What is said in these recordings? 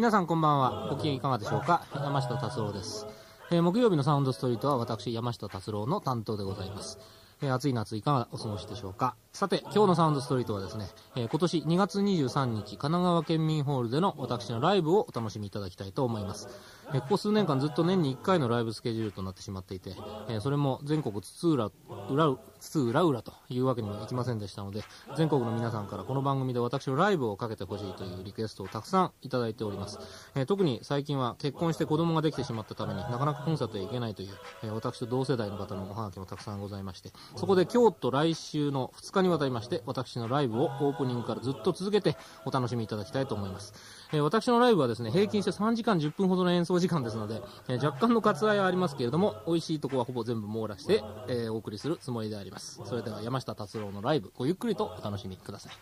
皆さんこんばんは。ご機嫌いかがでしょうか？山下達郎です、えー木曜日のサウンドストリートは私山下達郎の担当でございます。えー暑い夏いかがお過ごしでしょうか？さて今日のサウンドストリートはですね、えー今年2月23日神奈川県民ホールでの私のライブをお楽しみいただきたいと思います、えーここ数年間ずっと年に1回のライブスケジュールとなってしまっていて、えーそれも全国津々浦々津々浦々というわけにもいきませんでしたので全国の皆さんからこの番組で私のライブをかけてほしいというリクエストをたくさんいただいております、えー特に最近は結婚して子供ができてしまったためになかなかコンサートへ行けないという、えー私と同世代の方のおはがきもたくさんございましてそこで今日と来週の2日にわたりまして私のライブをオープニングからずっと続けてお楽しみいただきたいと思います、えー私のライブはですね平均して3時間10分ほどの演奏時間ですので、えー若干の割愛はありますけれども美味しいとこはほぼ全部網羅して、えーお送りするつもりであります。それでは山下達郎のライブごゆっくりとお楽しみください。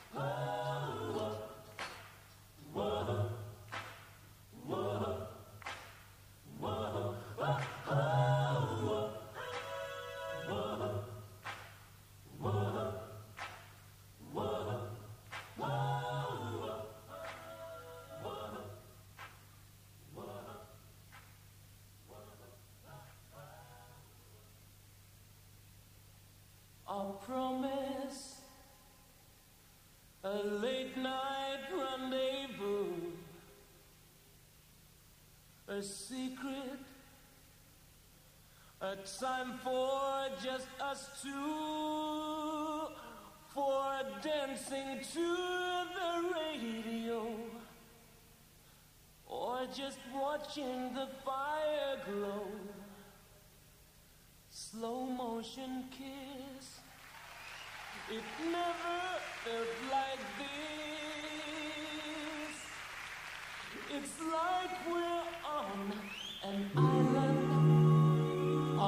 time for just us two, for dancing to the radio, or just watching the fire glow slow motion kiss. It never felt like this. It's like we're on an island,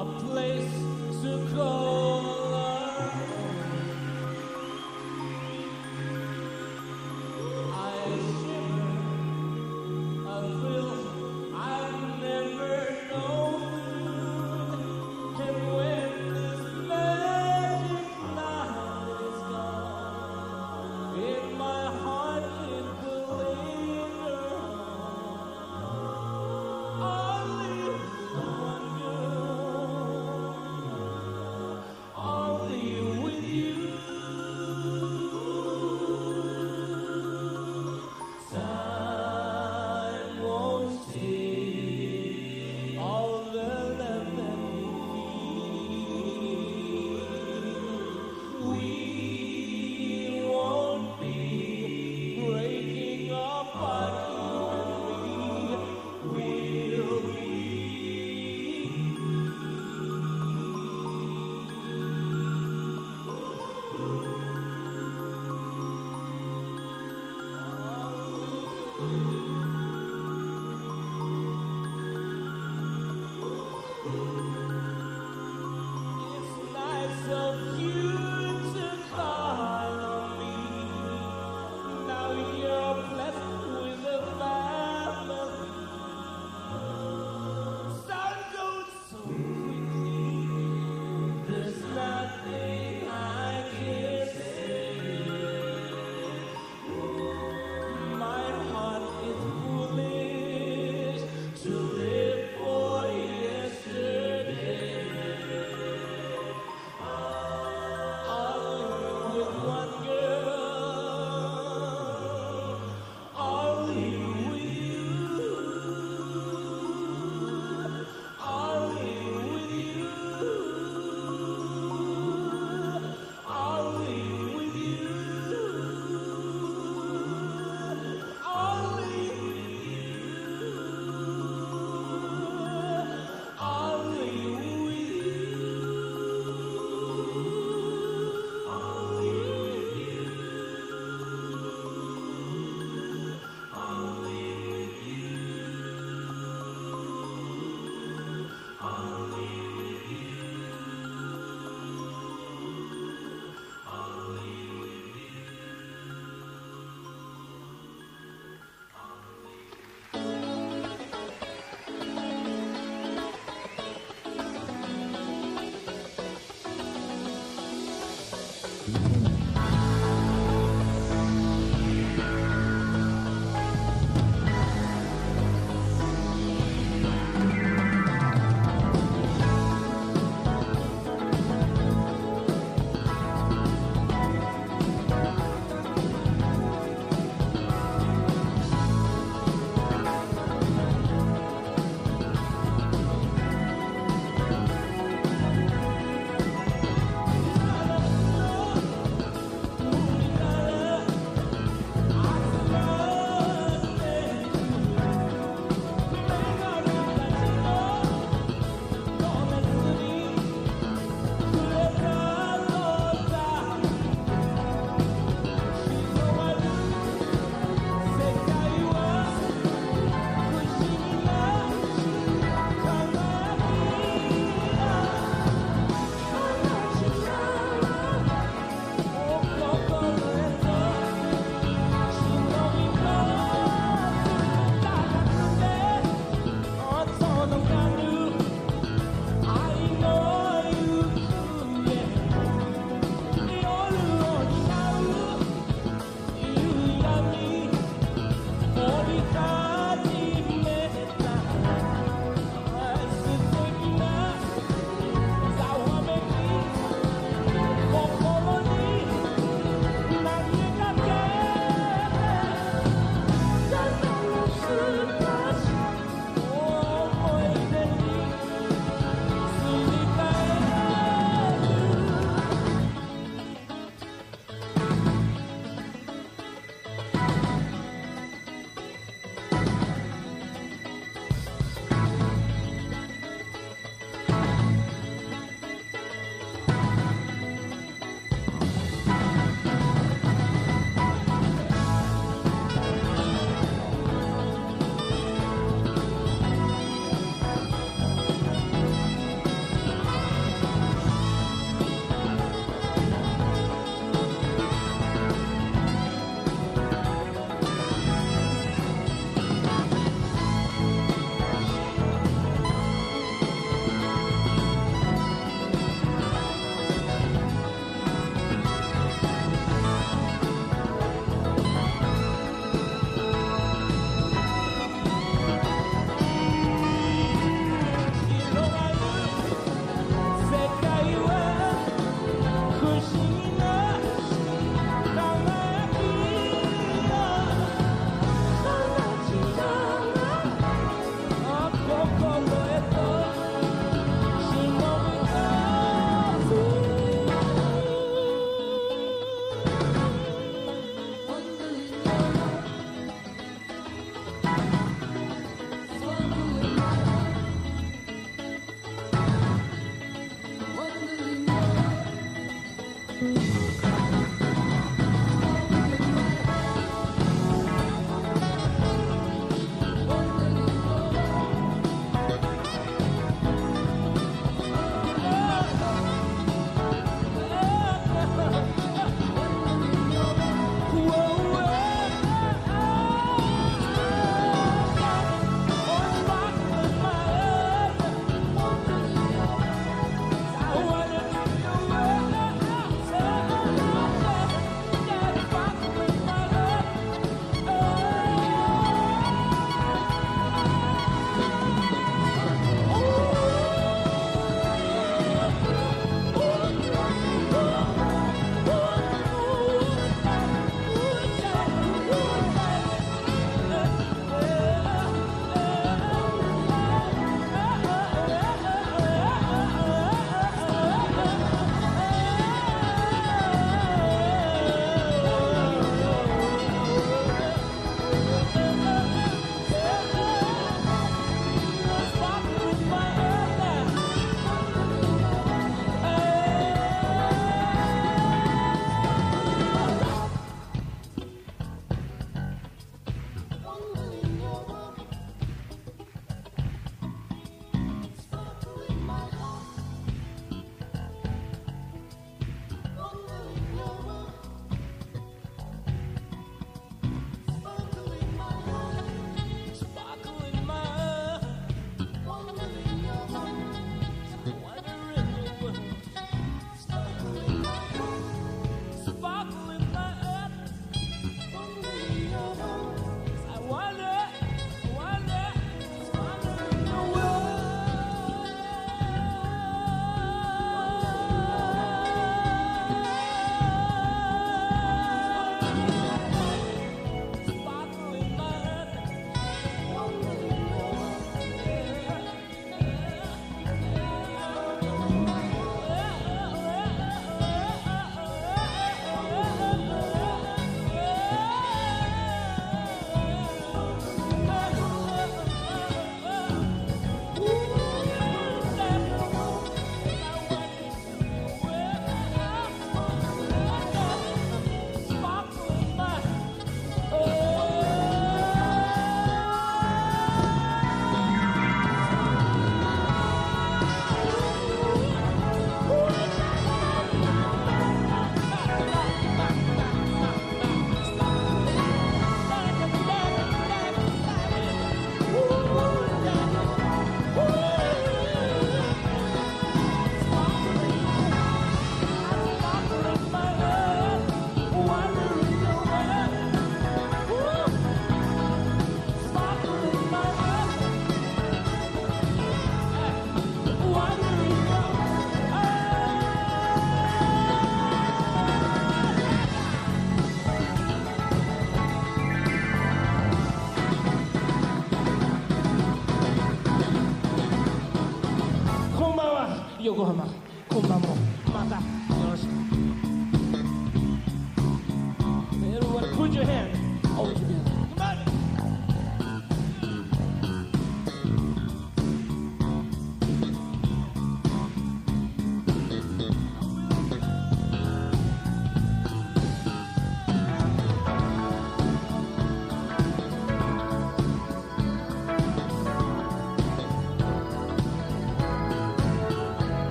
a place to call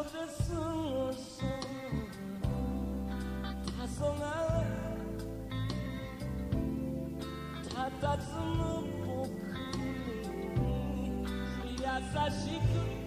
場所で過ご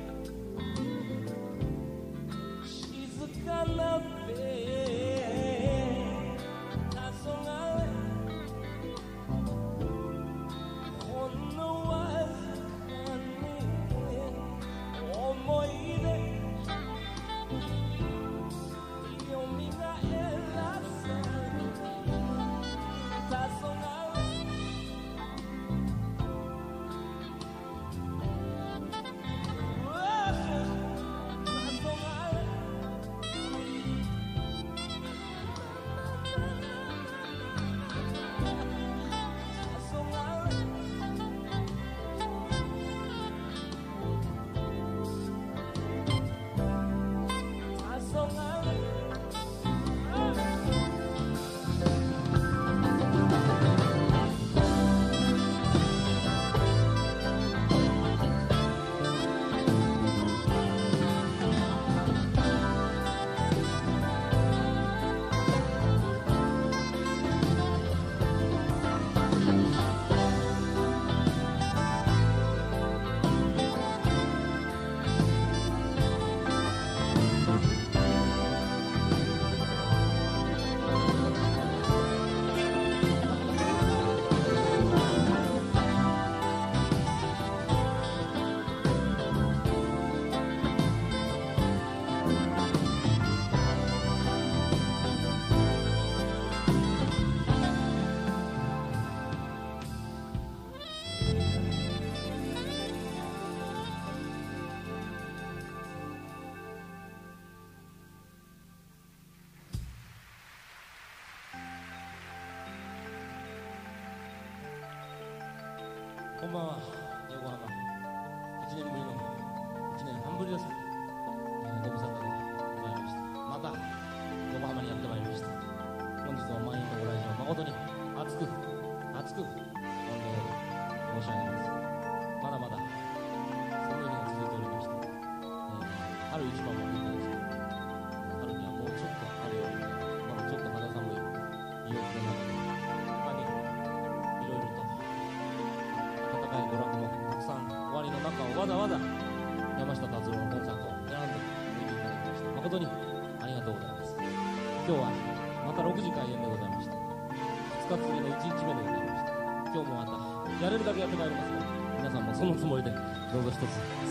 今日もまたやれるだけやってまいりますから皆さんもそのつもりでどうぞ一つ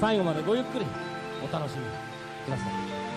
最後までごゆっくりお楽しみください。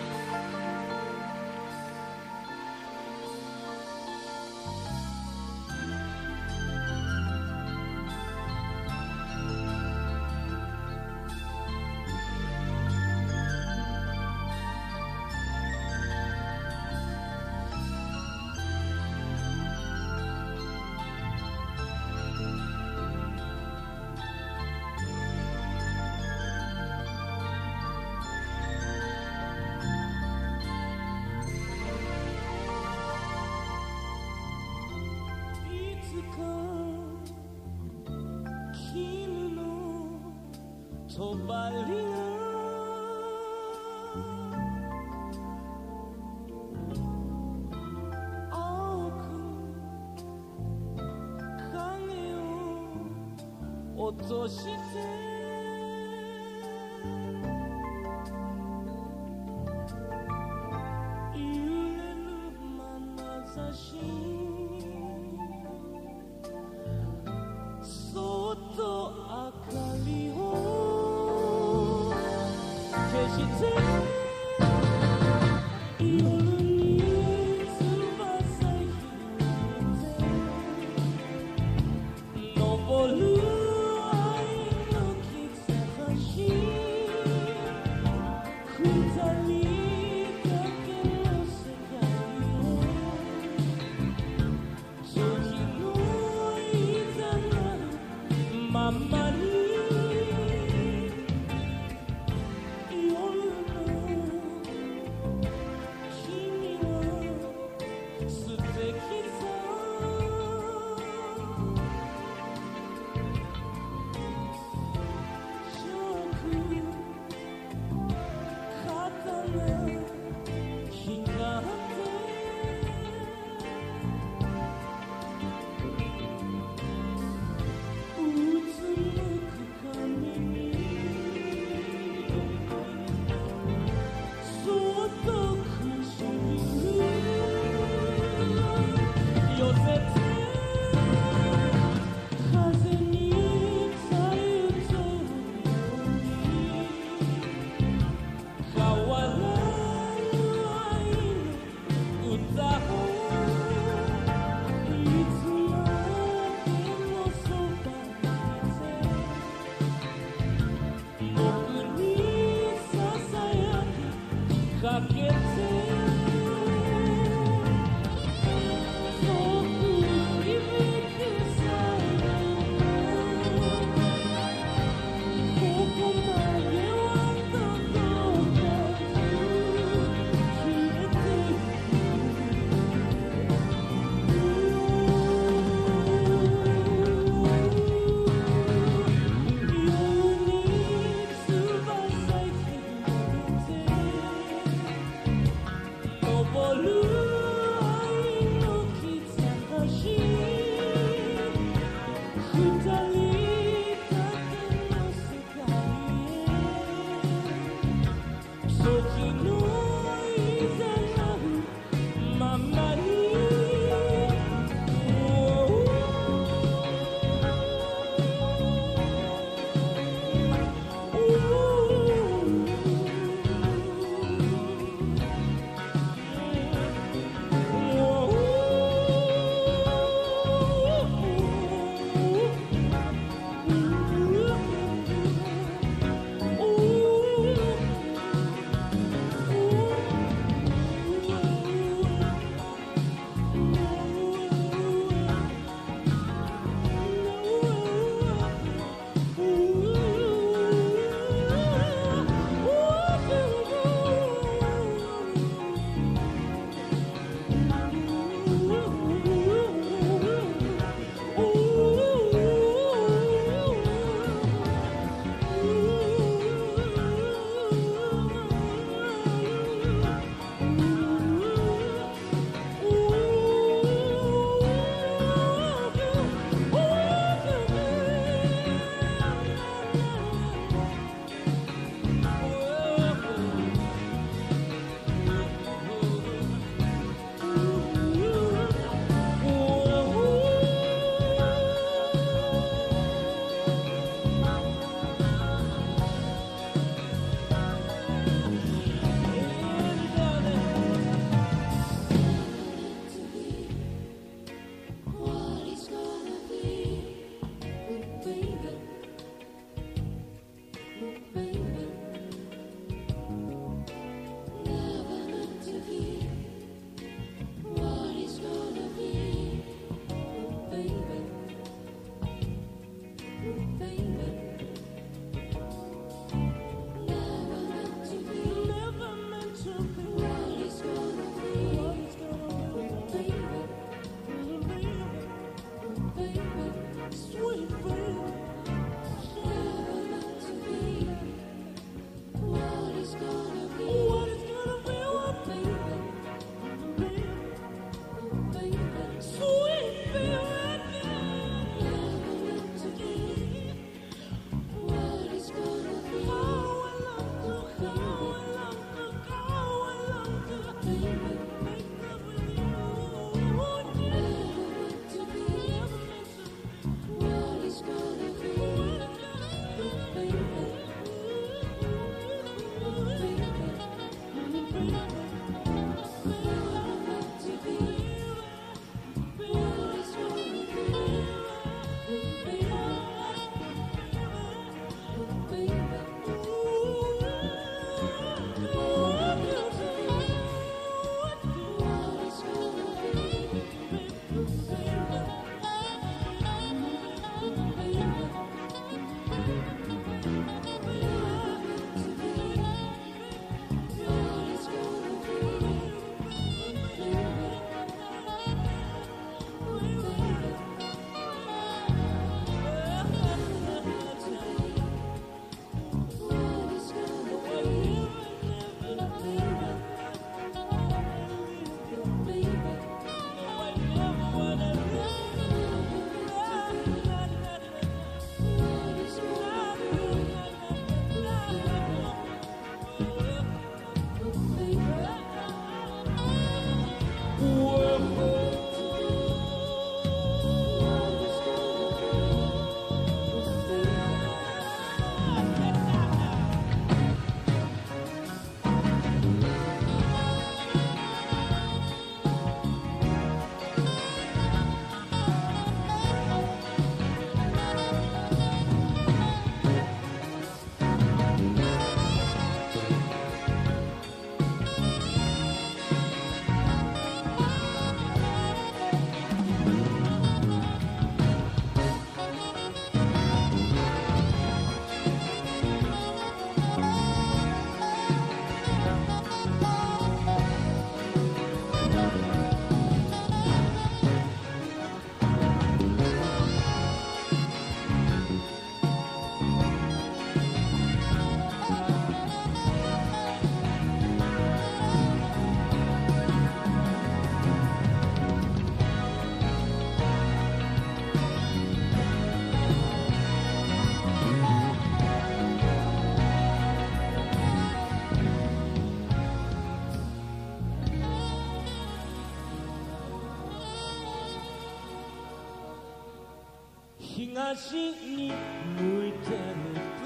昔に向いてる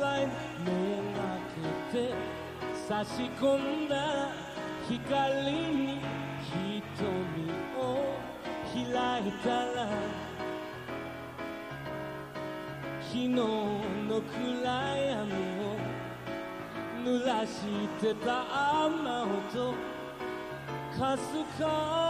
ライ目開けて差し込んだ光に瞳を開いたら昨日の暗闇を濡らしてた雨音かすか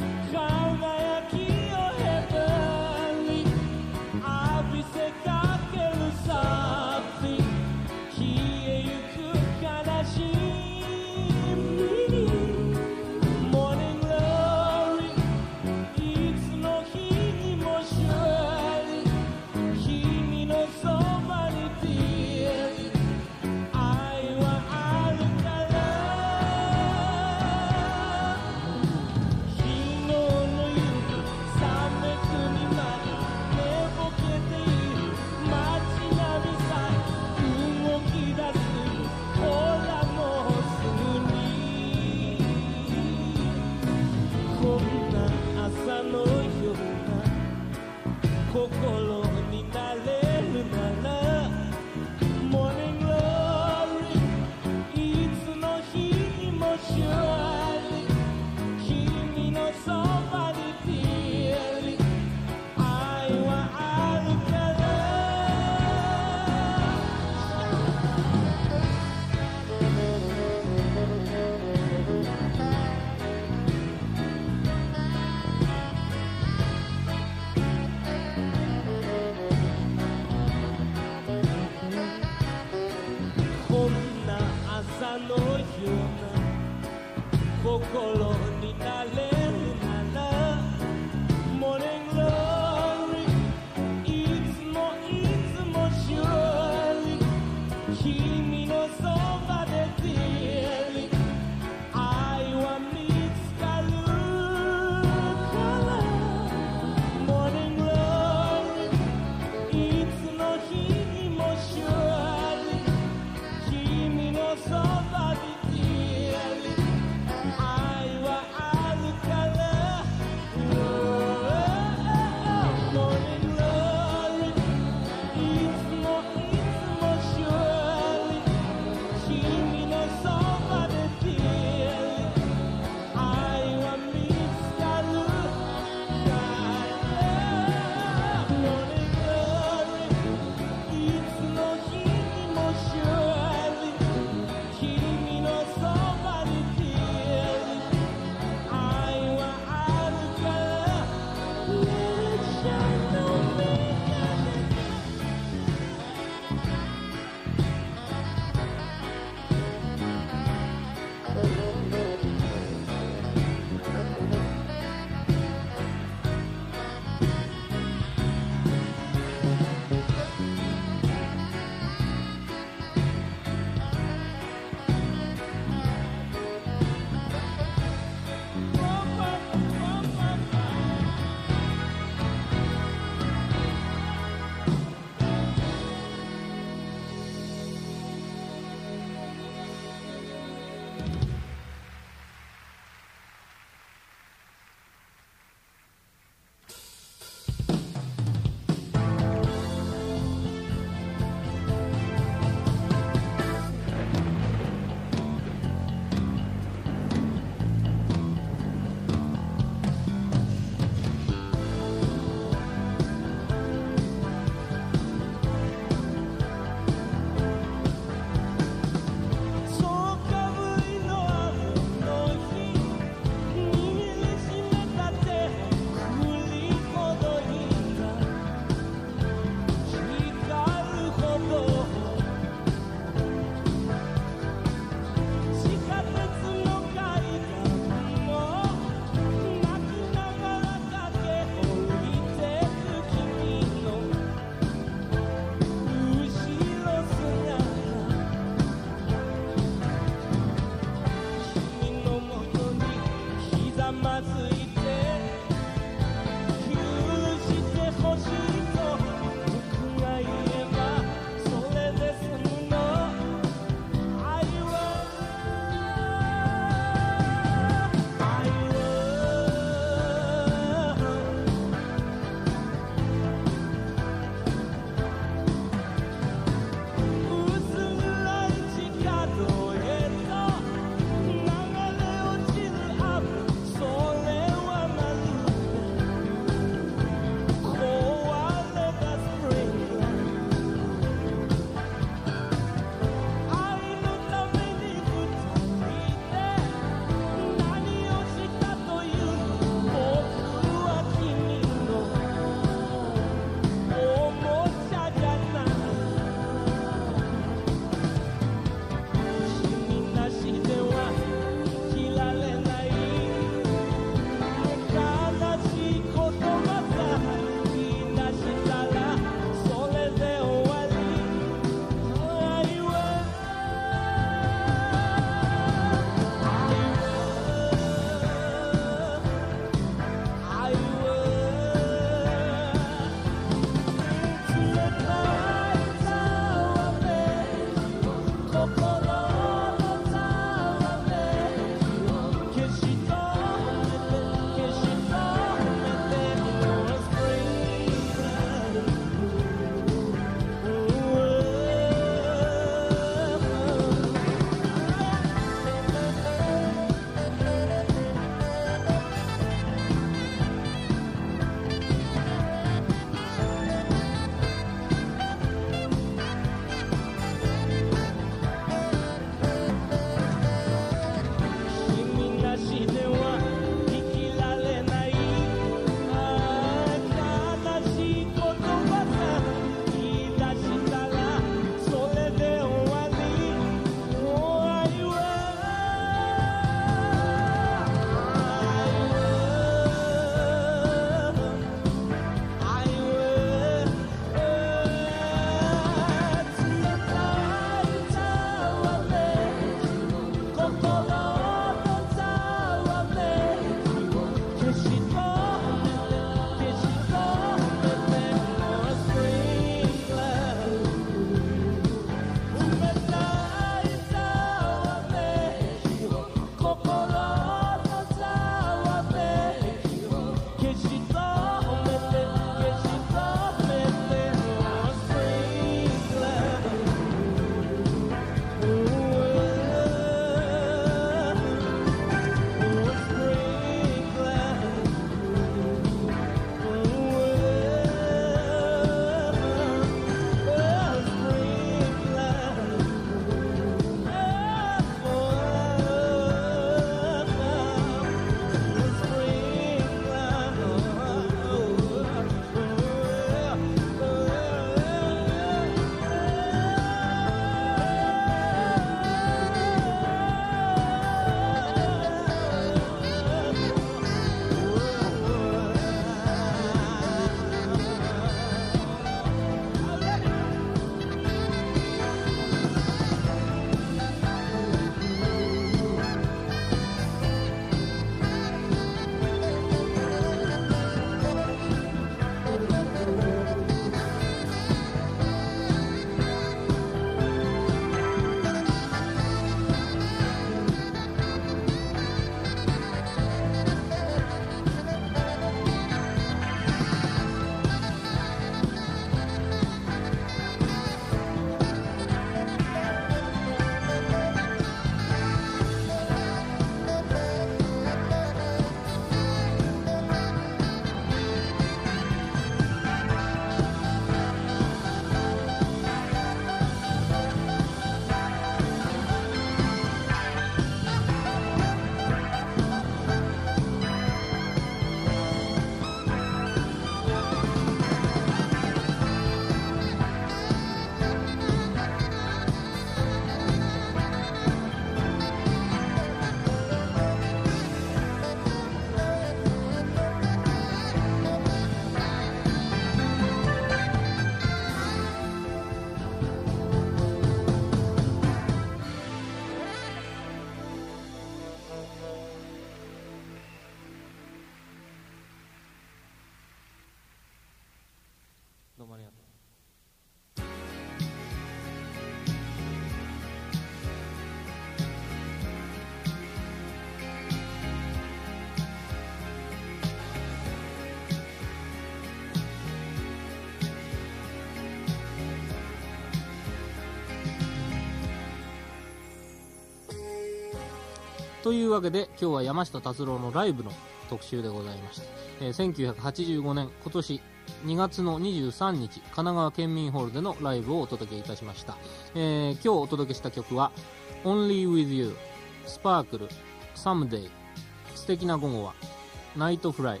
というわけで今日は山下達郎のライブの特集でございました、えー1985年今年2月の23日神奈川県民ホールでのライブをお届けいたしました、えー今日お届けした曲は「Only With You」「 Sparkle」「Someday」「素敵な午後は」「 Night Fly」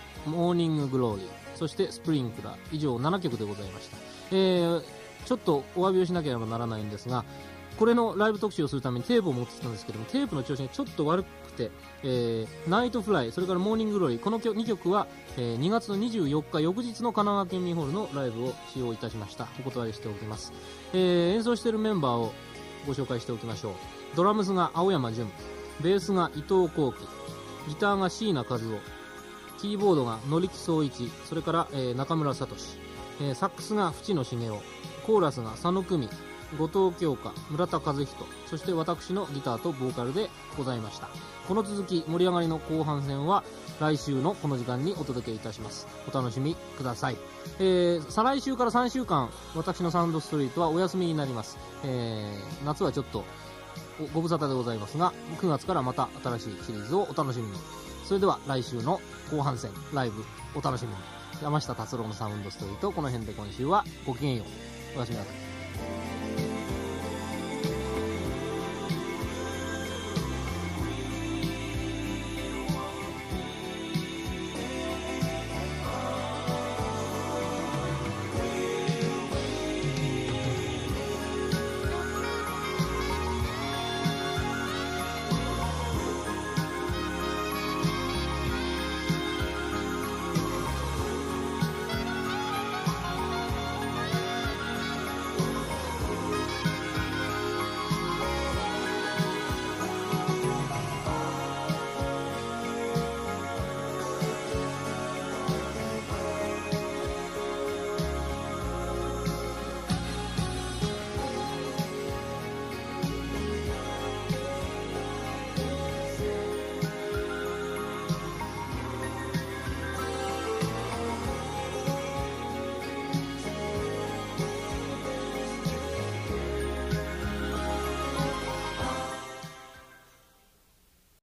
「 Morning Glory」そして「スプリンクラー」以上7曲でございました、えーちょっとお詫びをしなければならないんですがこれのライブ特集をするためにテープを持ってきたんですけどもテープの調子がちょっと悪くて、えー Night Fly それから Morning Glory この2曲は、えー2月の24日翌日の神奈川県民ホールのライブを使用いたしました。お断りしておきます、えー演奏しているメンバーをご紹介しておきましょう。ドラムスが青山純ベースが伊藤広規ギターが椎名和夫キーボードが野力奏一それから、えー中村哲、えーサックスが淵野茂雄コーラスが佐野久美後藤京香村田和人そして私のギターとボーカルでございました。この続き盛り上がりの後半戦は来週のこの時間にお届けいたします。お楽しみください、えー再来週から3週間私のサウンドストリートはお休みになります、えー夏はちょっとご無沙汰でございますが9月からまた新しいシリーズをお楽しみに。それでは来週の後半戦ライブお楽しみに。山下達郎のサウンドストリートこの辺で今週はごきげんよう。おやすみなさい。